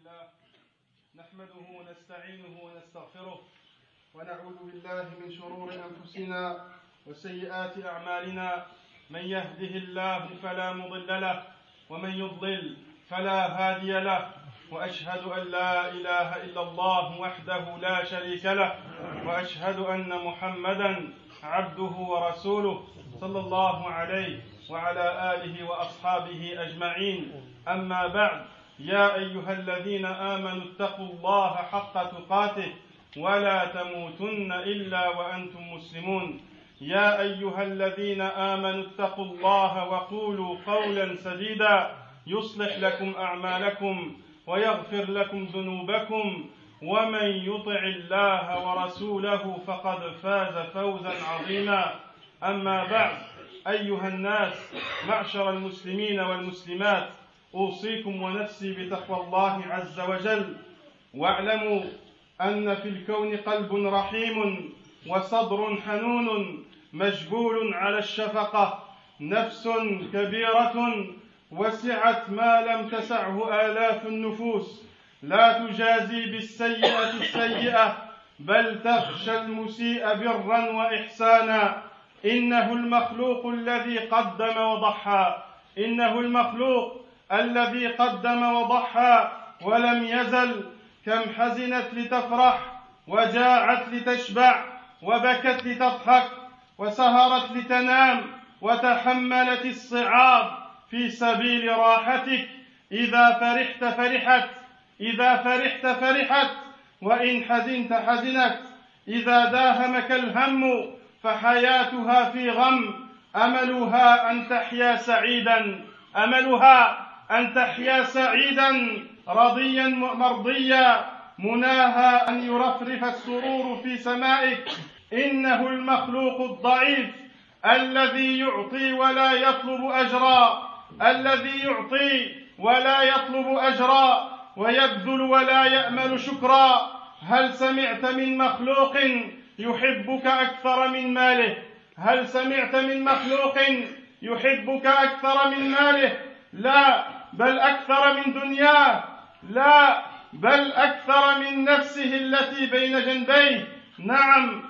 لله نحمده ونستعينه ونستغفره ونعوذ بالله من شرور أنفسنا وسيئات أعمالنا. من يهده الله فلا مضل له ومن يضلل فلا هادي له وأشهد أن لا إله إلا الله وحده لا شريك له وأشهد أن محمدا عبده ورسوله صلى الله عليه وعلى آله وأصحابه أجمعين. أما بعد يا أيها الذين آمنوا اتقوا الله حق تقاته ولا تموتن إلا وأنتم مسلمون. يا أيها الذين آمنوا اتقوا الله وقولوا قولا سديدا. يصلح لكم أعمالكم ويغفر لكم ذنوبكم. ومن يطع الله ورسوله فقد فاز فوزا عظيما. أما بعد أيها الناس معشر المسلمين والمسلمات أوصيكم ونفسي بتقوى الله عز وجل. واعلموا أن في الكون قلب رحيم وصدر حنون مجبول على الشفقة. نفس كبيرة وسعت ما لم تسعه آلاف النفوس. لا تجازي بالسيئة السيئة بل تخشى المسيء برا وإحسانا. إنه المخلوق الذي قدم وضحى. إنه المخلوق الذي قدم وضحى ولم يزل كم حزنت لتفرح وجاعت لتشبع وبكت لتضحك وسهرت لتنام وتحملت الصعاب في سبيل راحتك. إذا فرحت فرحت إذا فرحت فرحت وإن حزنت حزنت. إذا داهمك الهم فحياتها في غم. أملها أن تحيا سعيدا أملها أن تحيا سعيدا رضيا مرضيا مناها أن يرفرف السرور في سمائك. إنه المخلوق الضعيف الذي يعطي ولا يطلب أجرا. الذي يعطي ولا يطلب أجرا ويبذل ولا يأمل شكرا. هل سمعت من مخلوق يحبك أكثر من ماله؟ هل سمعت من مخلوق يحبك أكثر من ماله؟ لا بل أكثر من دنياه. لا بل أكثر من نفسه التي بين جنبيه. نعم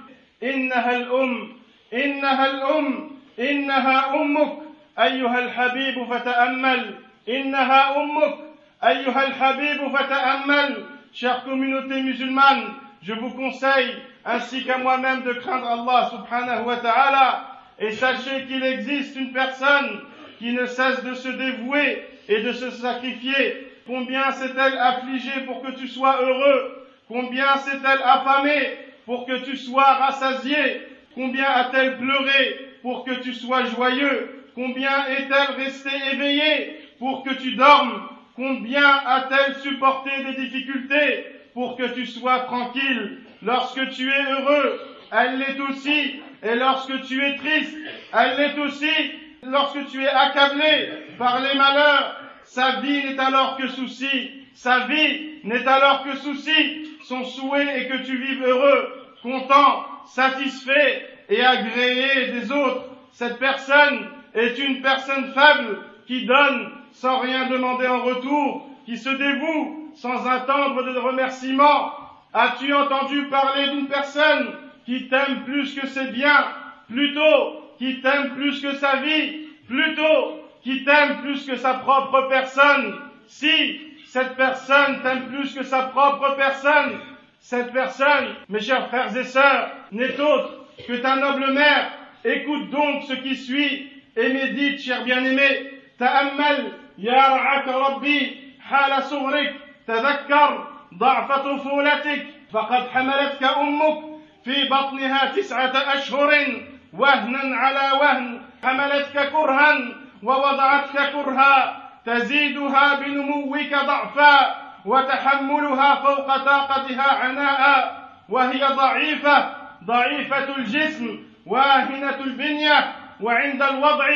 إنها الأم إنها الأم إنها أمك. أيها الحبيب فتأمل إنها أمك. أيها الحبيب فتأمل. شيخ كوميونيتي مسلمان Je vous conseille, ainsi qu'à moi-même, de craindre Allah subhanahu wa ta'ala, et sachez qu'il existe une personne qui ne cesse de se dévouer et de se sacrifier. Combien s'est-elle affligée pour que tu sois heureux? Combien s'est-elle affamée pour que tu sois rassasié? Combien a-t-elle pleuré pour que tu sois joyeux? Combien est-elle restée éveillée pour que tu dormes? Combien a-t-elle supporté des difficultés pour que tu sois tranquille? Lorsque tu es heureux, elle l'est aussi. Et lorsque tu es triste, elle l'est aussi. Lorsque tu es accablé par les malheurs, sa vie n'est alors que souci. Sa vie n'est alors que souci. Son souhait est que tu vives heureux, content, satisfait et agréé des autres. Cette personne est une personne faible qui donne sans rien demander en retour, qui se dévoue sans attendre de remerciements. As-tu entendu parler d'une personne qui t'aime plus que ses biens, plutôt qui t'aime plus que sa vie, plutôt qui t'aime plus que sa propre personne, si cette personne t'aime plus que sa propre personne, cette personne, mes chers frères et sœurs, n'est autre que ta noble mère. Écoute donc ce qui suit et médite, cher bien-aimé. تأمل يا رعاك ربي حال صغرك تذكر ضعف طفولتك فقد حملتك أمك في بطنها تسعة أشهر وهنا على وهن حملتك كرها ووضعتك كرها تزيدها بنموك ضعفا وتحملها فوق طاقتها عناء وهي ضعيفة ضعيفة الجسم واهنة البنية وعند الوضع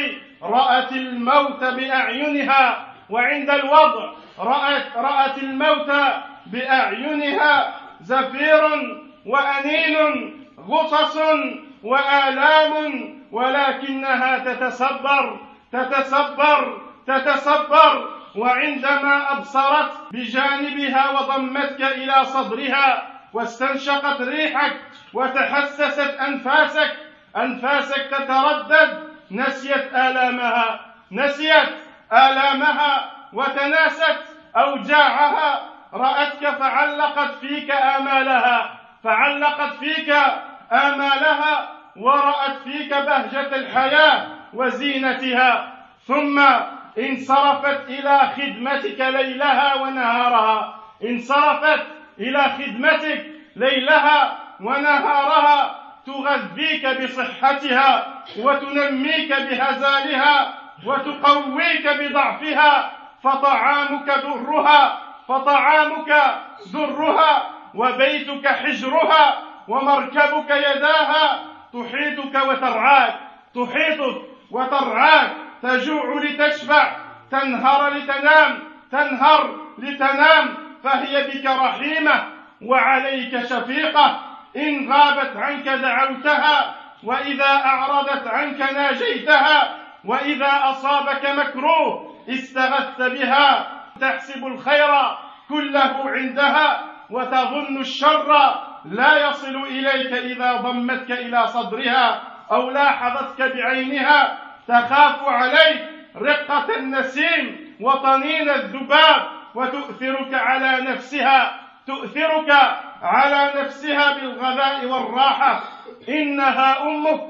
رأت الموت بأعينها وعند الوضع رأت, رأت الموت بأعينها زفير وأنين غصص وآلام ولكنها تتصبر تتصبر تتصبر وعندما أبصرت بجانبها وضمتك إلى صدرها واستنشقت ريحك وتحسست أنفاسك أنفاسك تتردد. نسيت آلامها نسيت آلامها وتناست أوجاعها. رأتك فعلقت فيك آمالها فعلقت فيك آمالها ورأت فيك بهجة الحياة. وزينتها ثم انصرفت إلى خدمتك ليلها ونهارها. انصرفت إلى خدمتك ليلها ونهارها تغذيك بصحتها وتنميك بهزالها وتقويك بضعفها فطعامك درها فطعامك درها وبيتك حجرها ومركبك يداها تحيطك وترعاك تحيطك وترعاك تجوع لتشبع تنهر لتنام تنهر لتنام فهي بك رحيمة وعليك شفيقة. إن غابت عنك دعوتها وإذا أعرضت عنك ناجيتها وإذا أصابك مكروه استغثت بها. تحسب الخير كله عندها وتظن الشر لا يصل إليك إذا ضمتك إلى صدرها. أو لاحظتك بعينها تخاف عليك رقة النسيم وطنين الذباب وتؤثرك على نفسها تؤثرك على نفسها بالغباء والراحة. إنها أمك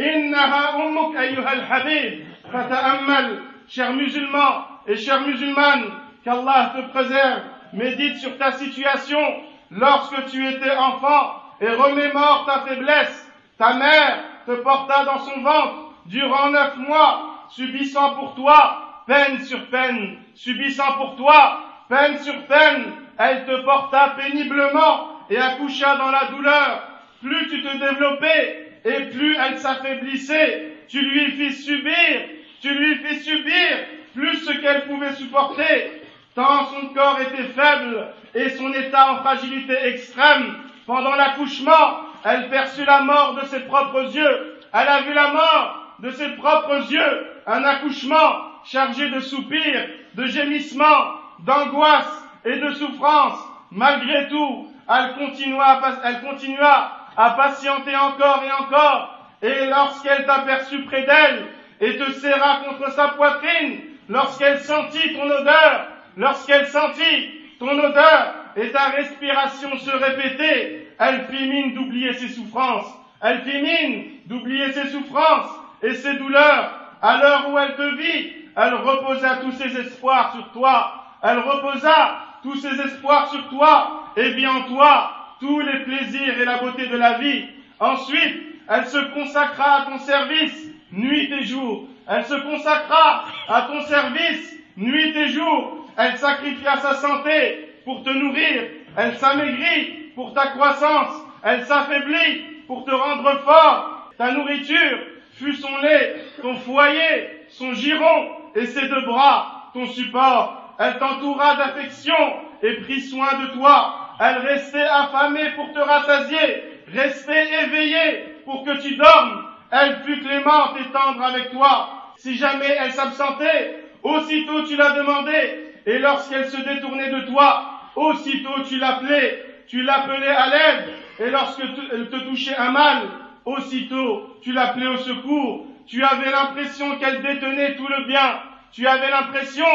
إنها أمك أيها الحبيب. فتأمل شيخ musulman et مسلمان musulman qu'Allah te préserve. Médite sur ta situation lorsque tu étais enfant et remémore ta faiblesse. Ta mère te porta dans son ventre durant neuf mois subissant pour toi peine sur peine subissant pour toi peine sur peine elle te porta péniblement et accoucha dans la douleur. Plus tu te développais et plus elle s'affaiblissait, tu lui fis subir, tu lui fis subir plus ce qu'elle pouvait supporter, tant son corps était faible et son état en fragilité extrême. Pendant l'accouchement, elle perçut la mort de ses propres yeux. Elle a vu la mort de ses propres yeux. Un accouchement chargé de soupirs, de gémissements, d'angoisse et de souffrance. Malgré tout, elle continua, elle continua à patienter encore et encore. Et lorsqu'elle t'aperçut près d'elle et te serra contre sa poitrine, lorsqu'elle sentit ton odeur, lorsqu'elle sentit ton odeur et ta respiration se répéter, elle fit mine d'oublier ses souffrances. Elle fit mine d'oublier ses souffrances et ses douleurs. À l'heure où elle te vit, elle reposa tous ses espoirs sur toi. Elle reposa tous ses espoirs sur toi et vit en toi tous les plaisirs et la beauté de la vie. Ensuite, elle se consacra à ton service nuit et jour. Elle se consacra à ton service nuit et jour. Elle sacrifia sa santé pour te nourrir. Elle s'amaigrit pour ta croissance. Elle s'affaiblit pour te rendre fort. Ta nourriture fut son lait, ton foyer, son giron et ses deux bras, ton support. Elle t'entoura d'affection et prit soin de toi. Elle restait affamée pour te rassasier, restait éveillée pour que tu dormes. Elle fut clémente et tendre avec toi. Si jamais elle s'absentait, aussitôt tu la demandais, et lorsqu'elle se détournait de toi, aussitôt tu l'appelais, tu l'appelais à l'aide, et lorsque elle te touchait un mal, aussitôt tu l'appelais au secours. Tu avais l'impression qu'elle détenait tout le bien. Tu avais l'impression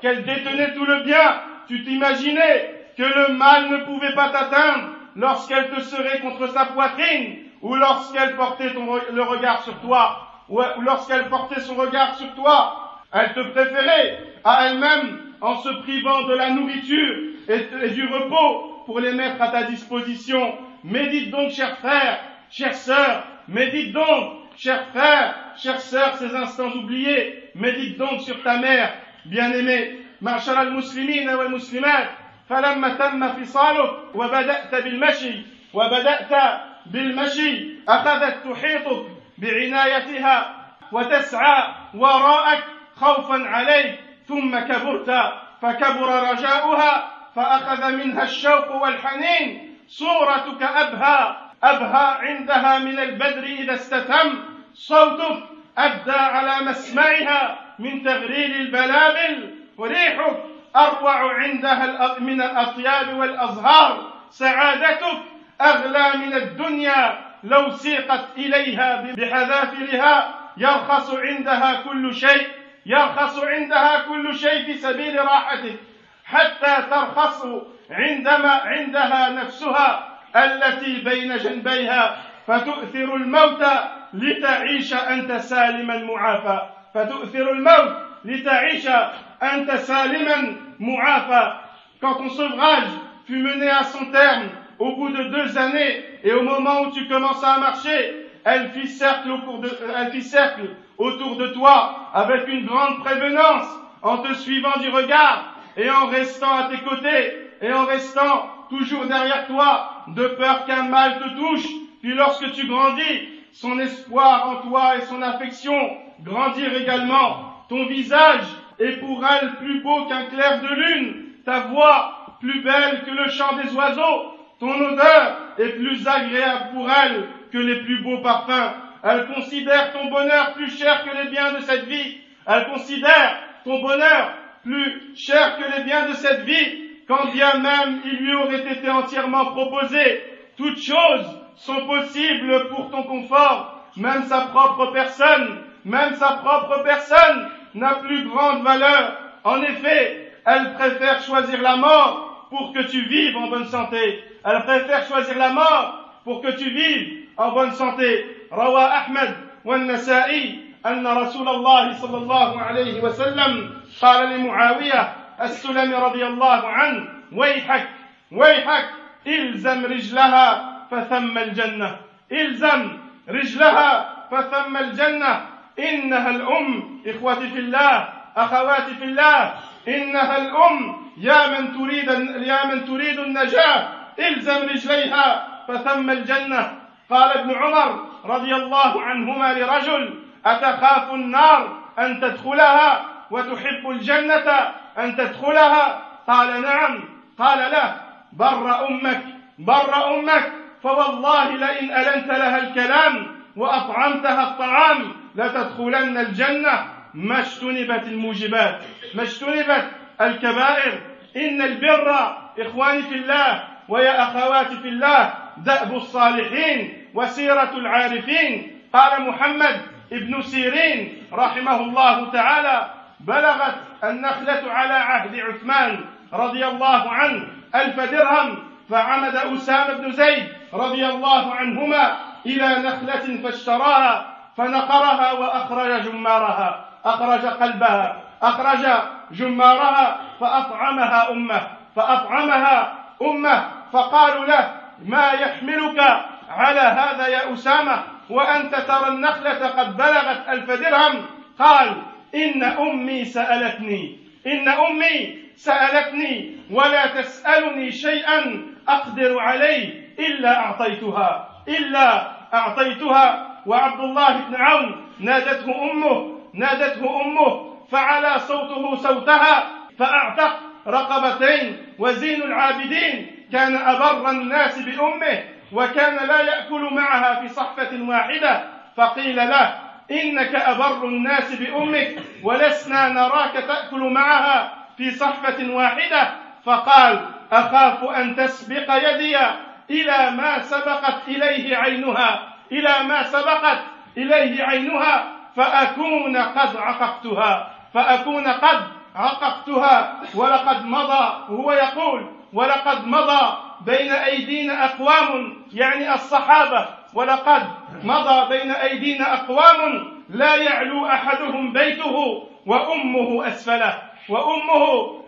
qu'elle détenait tout le bien. Tu t'imaginais que le mal ne pouvait pas t'atteindre lorsqu'elle te serait contre sa poitrine ou lorsqu'elle portait le regard sur toi ou lorsqu'elle portait son regard sur toi. Elle te préférait à elle-même en se privant de la nourriture et, du repos pour les mettre à ta disposition. Médite donc, chers frères, chères sœurs, médite donc, chers frères, chères sœurs, ces instants oubliés. Médite donc sur ta mère, bien-aimée. معشر المسلمين والمسلمات فلما تم فصالك وبدأت بالمشي وبدأت بالمشي أخذت تحيطك بعنايتها وتسعى وراءك خوفا عليك ثم كبرت فكبر رجاؤها فأخذ منها الشوق والحنين. صورتك أبهى أبهى عندها من البدر إذا استتم. صوتك أبدى على مسمعها من تغرير البلابل. ريحك أروع عندها من الأطياب والأزهار. سعادتك أغلى من الدنيا. لو سيقت إليها بحذافرها يرخص عندها كل شيء يرخص عندها كل شيء في سبيل راحتك. حتى ترخص عندما عندها نفسها التي بين جنبيها فتؤثر الموت لتعيش أنت سالما معافى فتؤثر الموت لتعيش أنت سالما معافى quand ton sevrage fut mené à son terme au bout de deux années et au moment où tu commençais à marcher elle fit cercle, au de, elle fit cercle autour de toi avec une grande prévenance en te suivant du regard et en restant à tes côtés et en restant toujours derrière toi de peur qu'un mal te touche. Puis lorsque tu grandis, son espoir en toi et son affection grandirent également. Ton visage est pour elle plus beau qu'un clair de lune, ta voix plus belle que le chant des oiseaux, ton odeur est plus agréable pour elle que les plus beaux parfums. Elle considère ton bonheur plus cher que les biens de cette vie. Elle considère ton bonheur plus cher que les biens de cette vie, quand bien même il lui aurait été entièrement proposé. Toutes choses sont possibles pour ton confort, même sa propre personne, même sa propre personne n'a plus grande valeur. En effet, elle préfère choisir la mort pour que tu vives en bonne santé. Elle préfère choisir la mort pour que tu vives en bonne santé. Ahmed أن رسول الله صلى الله عليه وسلم قال لمعاوية السلمي رضي الله عنه ويحك ويحك إلزم رجلها فثم الجنة إلزم رجلها فثم الجنة إنها الأم إخوتي في الله أخواتي في الله إنها الأم يا من تريد يا من تريد النجاة إلزم رجليها فثم الجنة. قال ابن عمر رضي الله عنهما لرجل أتخاف النار أن تدخلها وتحب الجنة أن تدخلها؟ قال نعم. قال له بر أمك بر أمك فوالله لئن ألنت لها الكلام وأطعمتها الطعام لتدخلن الجنة. ما اجتنبت الموجبات ما اجتنبت الكبائر. إن البر إخواني في الله ويا أخواتي في الله دأب الصالحين وسيرة العارفين. قال محمد ابن سيرين رحمه الله تعالى بلغت النخلة على عهد عثمان رضي الله عنه ألف درهم فعمد أسامة بن زيد رضي الله عنهما إلى نخلة فاشتراها فنقرها وأخرج جمارها أخرج قلبها أخرج جمارها فأطعمها أمه فأطعمها أمه فقالوا له ما يحملك على هذا يا أسامة؟ وأنت ترى النخلة قد بلغت ألف درهم. قال إن أمي سألتني. إن أمي سألتني ولا تسألني شيئا أقدر عليه إلا أعطيتها. إلا أعطيتها. وعبد الله بن عون نادته أمه نادته أمه فعلى صوته صوتها فأعتق رقبتين. وزين العابدين كان أبر الناس بأمه وكان لا يأكل معها في صحفة واحدة فقيل له إنك أبر الناس بأمك ولسنا نراك تأكل معها في صحفة واحدة. فقال أخاف أن تسبق يدي إلى ما سبقت إليه عينها إلى ما سبقت إليه عينها فأكون قد عققتها فأكون قد عققتها ولقد مضى وهو يقول ولقد مضى بين أيدينا أقوام يعني الصحابة. ولقد مضى بين أيدينا أقوام لا يعلو أحدهم بيته وأمه أسفله. وأمه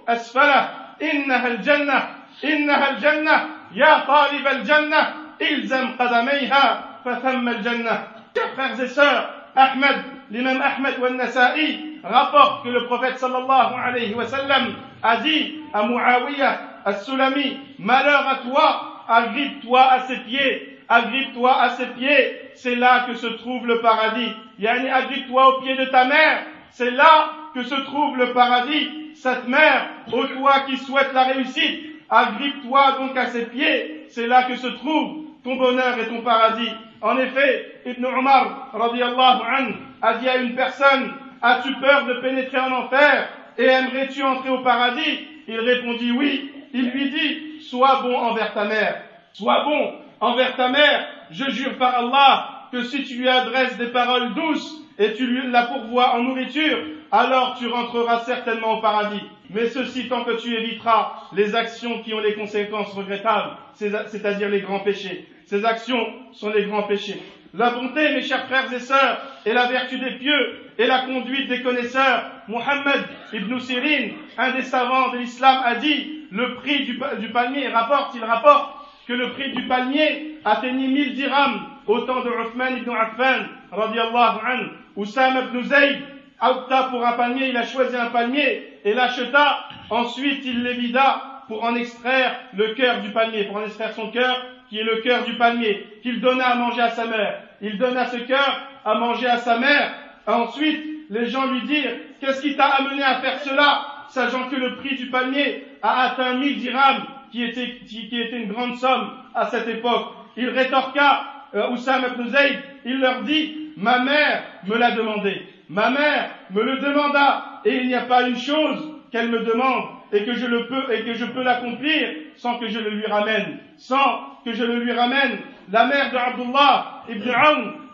أسفله. إنها الجنة إنها الجنة. يا طالب الجنة إلزم قدميها فثم الجنة. Frères et sœurs Ahmed l'imam Ahmed ou Nasa'i rapporte que le prophète sallallahu alayhi wa sallam a dit à Muawiyah as-Sulami malheur à toi agrippe-toi à ses pieds agrippe-toi à ses pieds. C'est là que se trouve le paradis. Yani agrippe-toi aux pieds de ta mère. C'est là que se trouve le paradis. Cette mère ô toi qui souhaite la réussite agrippe-toi donc à ses pieds. C'est là que se trouve ton bonheur et ton paradis. En effet, Ibn Omar radiallahu anhu, a dit à une personne, as-tu peur de pénétrer en enfer Et aimerais-tu entrer au paradis? Il répondit oui. Il lui dit, sois bon envers ta mère. Sois bon envers ta mère. Je jure par Allah que si tu lui adresses des paroles douces et tu lui la pourvois en nourriture, alors tu rentreras certainement au paradis. Mais ceci tant que tu éviteras les actions qui ont les conséquences regrettables, c'est-à-dire les grands péchés. Ces actions sont les grands péchés. La bonté, mes chers frères et sœurs, est la vertu des pieux et la conduite des connaisseurs. Muhammad ibn Sirin, un des savants de l'islam, a dit, le prix du, palmier, rapporte, il rapporte que le prix du palmier atteignit mille dirhams au temps de Uthman ibn Affan, radiallahu anhu. Oussam ibn Zayd opta pour un palmier, il a choisi un palmier et l'acheta. Ensuite, il l'évida pour en extraire le cœur du palmier, pour en extraire son cœur, qui est le cœur du palmier, qu'il donna à manger à sa mère. Il donna ce cœur à manger à sa mère. Ensuite, les gens lui dirent, qu'est-ce qui t'a amené à faire cela, sachant que le prix du palmier a atteint mille dirhams, qui était, qui, était une grande somme à cette époque. Il rétorqua, euh, Oussam ibn Zayd, il leur dit, ma mère me l'a demandé. Ma mère me le demanda, et il n'y a pas une chose qu'elle me demande et que je le peux et que je peux l'accomplir sans que je le lui ramène, sans que je le lui ramène. La mère de Abdullah ibn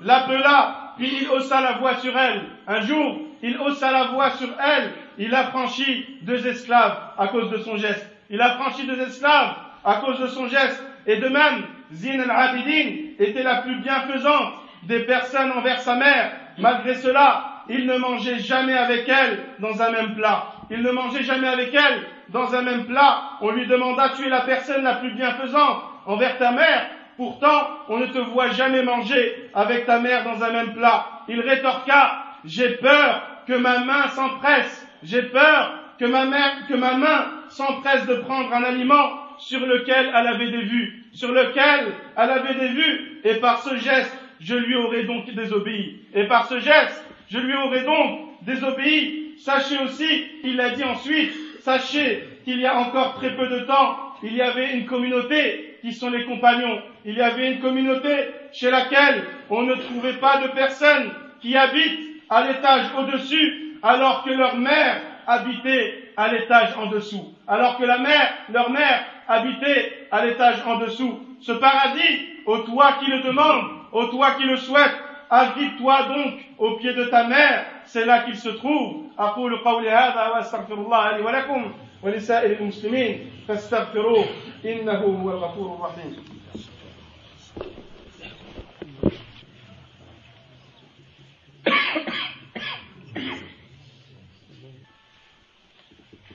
l'appela, puis il haussa la voix sur elle. Un jour, il haussa la voix sur elle, il a franchi deux esclaves à cause de son geste. Il a franchi deux esclaves à cause de son geste. Et de même, Zin al-Abidin était la plus bienfaisante des personnes envers sa mère. Malgré cela, il ne mangeait jamais avec elle dans un même plat. Il ne mangeait jamais avec elle dans un même plat. On lui demanda, tu es la personne la plus bienfaisante envers ta mère. Pourtant, on ne te voit jamais manger avec ta mère dans un même plat. Il rétorqua, j'ai peur que ma main s'empresse. J'ai peur que ma, main s'empresse de prendre un aliment sur lequel elle avait des vues, sur lequel elle avait des vues, et par ce geste, je lui aurais donc désobéi. Et par ce geste, je lui aurais donc désobéi. Sachez aussi, il a dit ensuite, sachez qu'il y a encore très peu de temps, il y avait une communauté qui sont les compagnons. Il y avait une communauté chez laquelle on ne trouvait pas de personnes qui habitent à l'étage au-dessus, alors que leur mère habitait à l'étage en dessous. Alors que la mère, leur mère habitait à l'étage en dessous. Ce paradis, au toi qui le demande, au toi qui le souhaite, Agrippe-toi donc au pied de ta mère, c'est là qu'il se trouve. أقول قولي هذا وأستغفر الله لي ولكم ولسائر المسلمين فاستغفروه إنه هو الغفور الرحيم.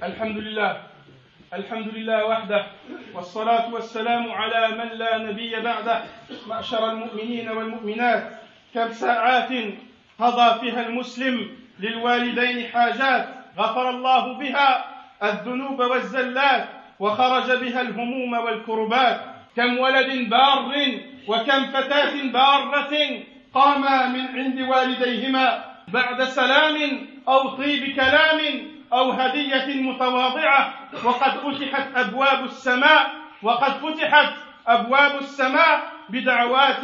الحمد لله الحمد لله وحده والصلاة والسلام على من لا نبي بعده معشر المؤمنين والمؤمنات كم ساعات قضى فيها المسلم للوالدين حاجات غفر الله بها الذنوب والزلات وخرج بها الهموم والكربات. كم ولد بار وكم فتاة بارة قاما من عند والديهما بعد سلام أو طيب كلام أو هدية متواضعة وقد فتحت أبواب السماء وقد فتحت أبواب السماء بدعوات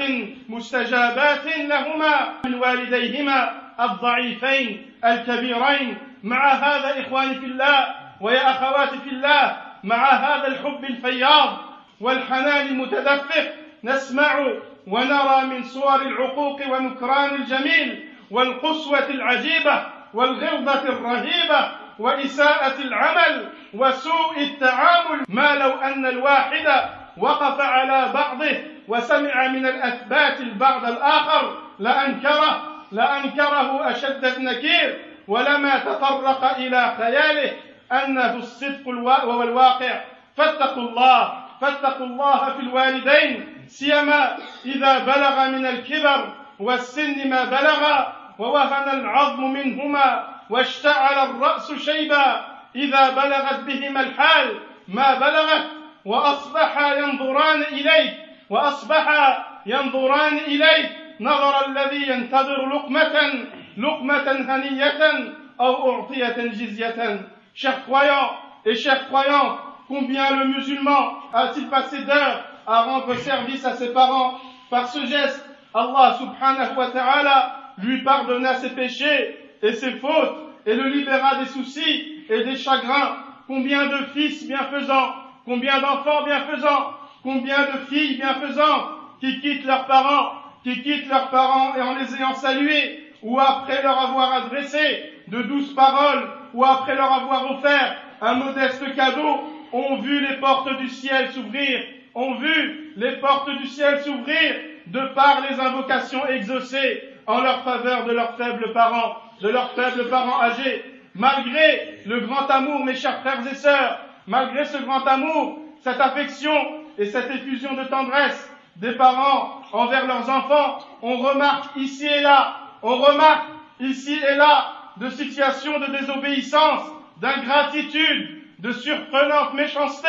مستجابات لهما من والديهما الضعيفين الكبيرين. مع هذا إخواني في الله ويا أخواتي في الله مع هذا الحب الفياض والحنان المتدفق نسمع ونرى من صور العقوق ونكران الجميل والقسوة العجيبة والغلظة الرهيبة وإساءة العمل وسوء التعامل ما لو أن الواحد وقف على بعضه وسمع من الأثبات البعض الآخر لأنكره لأنكره أشد النكير. ولما تطرق إلى خياله أنه الصدق والواقع فاتقوا الله فاتقوا الله في الوالدين. سيما إذا بلغ من الكبر والسن ما بلغ ووهن العظم منهما. واشتعل الرأس شيبا إذا بلغت بهما الحال ما بلغت وأصبحا ينظران إليك وأصبحا ينظران إليك نظر الذي ينتظر لقمة لقمة هنية أو أعطية جزية Chers croyants et chers croyantes, combien le musulman a-t-il passé d'heures à rendre service à ses parents Par ce geste, Allah subhanahu wa ta'ala lui pardonna ses péchés et ses fautes et le libéra des soucis et des chagrins. Combien de fils bienfaisants, combien d'enfants bienfaisants, combien de filles bienfaisantes qui quittent leurs parents, qui quittent leurs parents et en les ayant salués, ou après leur avoir adressé de douces paroles, ou après leur avoir offert un modeste cadeau, ont vu les portes du ciel s'ouvrir, ont vu les portes du ciel s'ouvrir de par les invocations exaucées en leur faveur de leurs faibles parents, de leurs faibles parents âgés, malgré le grand amour, mes chers frères et sœurs, malgré ce grand amour, cette affection et cette effusion de tendresse des parents envers leurs enfants, on remarque ici et là, on remarque ici et là de situations de désobéissance, d'ingratitude, de surprenante méchanceté,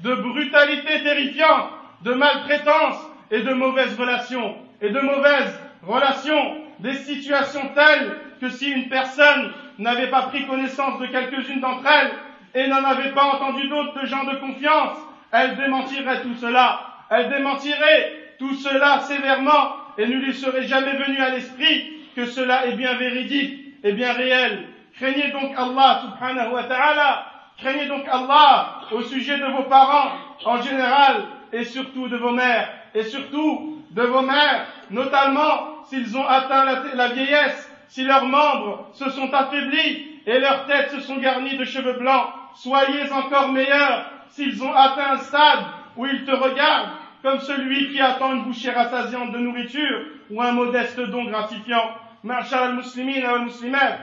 de brutalité terrifiante, de maltraitance et de mauvaises relations, et de mauvaises relations, des situations telles que si une personne n'avait pas pris connaissance de quelques-unes d'entre elles et n'en avait pas entendu d'autres de gens de confiance, elle démentirait tout cela, elle démentirait tout cela sévèrement et ne lui serait jamais venu à l'esprit que cela est bien véridique et bien réel. Craignez donc Allah subhanahu wa ta'ala, craignez donc Allah au sujet de vos parents en général et surtout de vos mères et surtout de vos mères, notamment s'ils ont atteint la, vieillesse, si leurs membres se sont affaiblis et leurs têtes se sont garnies de cheveux blancs, soyez encore meilleurs s'ils ont atteint un stade où ils te regardent comme celui qui attend une bouchée rassasiante de nourriture ou un modeste don gratifiant. معشر المسلمين والمسلمات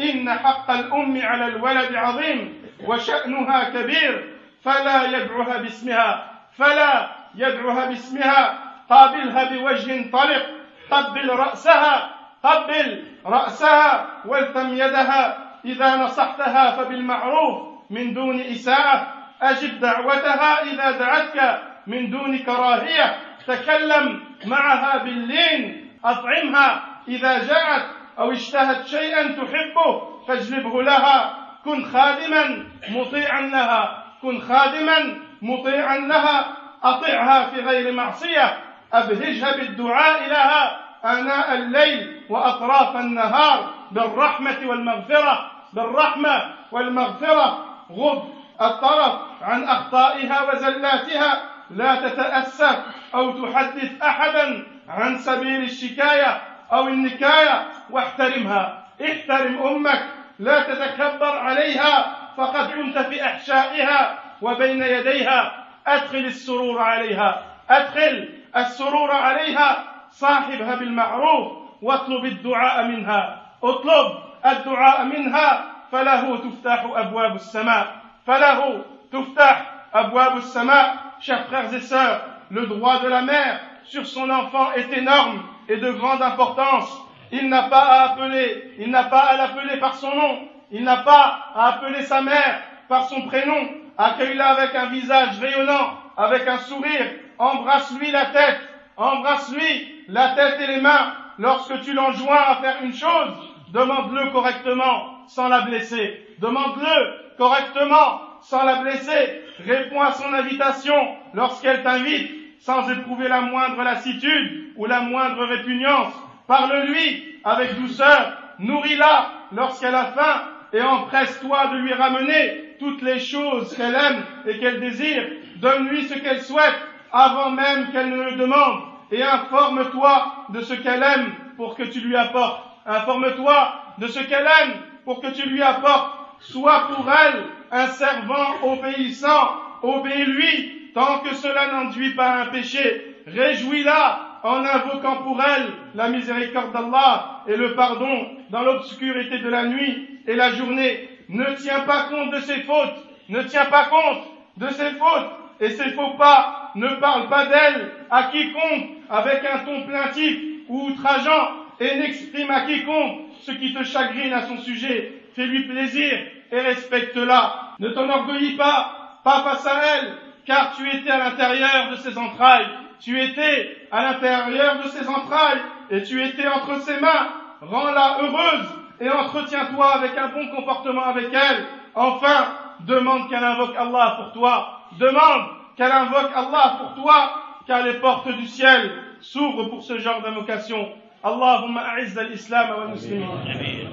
إن حق الأم على الولد عظيم وشأنها كبير فلا يدعوها باسمها فلا يدعوها باسمها قابلها بوجه طلق قبل رأسها قبل رأسها والتم يدها. إذا نصحتها فبالمعروف من إساءة إساءة. أجب دعوتها إذا دعتك من دون كراهية. تكلم معها باللين أطعمها. إذا جاءت أو اشتهت شيئا تحبه فاجلبه لها. كن خادما مطيعا لها. كن خادما مطيعا لها. أطعها في غير معصية. أبهجها بالدعاء لها آناء الليل وأطراف النهار بالرحمة والمغفرة بالرحمة والمغفرة. غض الطرف عن أخطائها وزلاتها لا تتأسف أو تحدث أحدا عن سبيل الشكاية أو النكاية. واحترمها احترم أمك لا تتكبر عليها فقد كنت في أحشائها وبين يديها. أدخل السرور عليها أدخل السرور عليها صاحبها بالمعروف واطلب الدعاء منها اطلب الدعاء منها فله تفتح أبواب السماء فله تفتح أبواب السماء chers frères et sœurs le droit de la mère sur son enfant est énorme et de grande importance. Il n'a pas à appeler, il n'a pas à l'appeler par son nom, il n'a pas à appeler sa mère par son prénom. Accueille-la avec un visage rayonnant, avec un sourire. Embrasse-lui la tête, embrasse-lui la tête et les mains. Lorsque tu l'enjoins à faire une chose, demande-le correctement, sans la blesser. Demande-le correctement, sans la blesser. Réponds à son invitation lorsqu'elle t'invite sans éprouver la moindre lassitude ou la moindre répugnance. Parle-lui avec douceur, nourris-la lorsqu'elle a faim et empresse-toi de lui ramener toutes les choses qu'elle aime et qu'elle désire. Donne-lui ce qu'elle souhaite avant même qu'elle ne le demande et informe-toi de ce qu'elle aime pour que tu lui apportes. Informe-toi de ce qu'elle aime pour que tu lui apportes. Sois pour elle un servant obéissant. Obéis-lui tant que cela n'enduit pas un péché, réjouis-la en invoquant pour elle la miséricorde d'Allah et le pardon dans l'obscurité de la nuit et la journée. Ne tiens pas compte de ses fautes, ne tiens pas compte de ses fautes et ses faux pas, ne parle pas d'elle à quiconque avec un ton plaintif ou outrageant et n'exprime à quiconque ce qui te chagrine à son sujet. Fais-lui plaisir et respecte-la. Ne t'enorgueillis pas, pas face à elle, car tu étais à l'intérieur de ses entrailles, tu étais à l'intérieur de ses entrailles, et tu étais entre ses mains, rends-la heureuse, et entretiens-toi avec un bon comportement avec elle. Enfin, demande qu'elle invoque Allah pour toi, demande qu'elle invoque Allah pour toi, car les portes du ciel s'ouvrent pour ce genre d'invocation. Allahumma a'izz al-islam wa muslimin.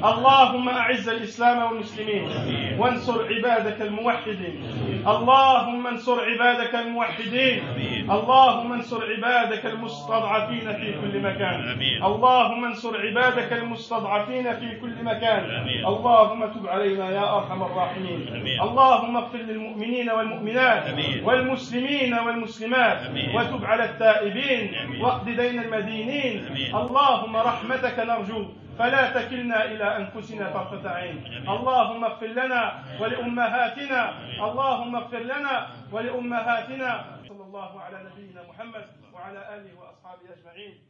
اللهم أعز الإسلام والمسلمين وانصر عبادك الموحدين. اللهم انصر عبادك الموحدين. اللهم انصر عبادك المستضعفين في كل مكان. اللهم انصر عبادك المستضعفين في كل مكان. اللهم تب علينا يا أرحم الراحمين. اللهم اغفر للمؤمنين والمؤمنات والمسلمين والمسلمات. وتب على التائبين. واقض دين المدينين. اللهم رحمتك نرجو. فلا تكلنا إلى أنفسنا طرفة عين. اللهم اغفر لنا ولأمهاتنا. اللهم اغفر لنا ولأمهاتنا. صلى الله على نبينا محمد وعلى آله وأصحابه أجمعين.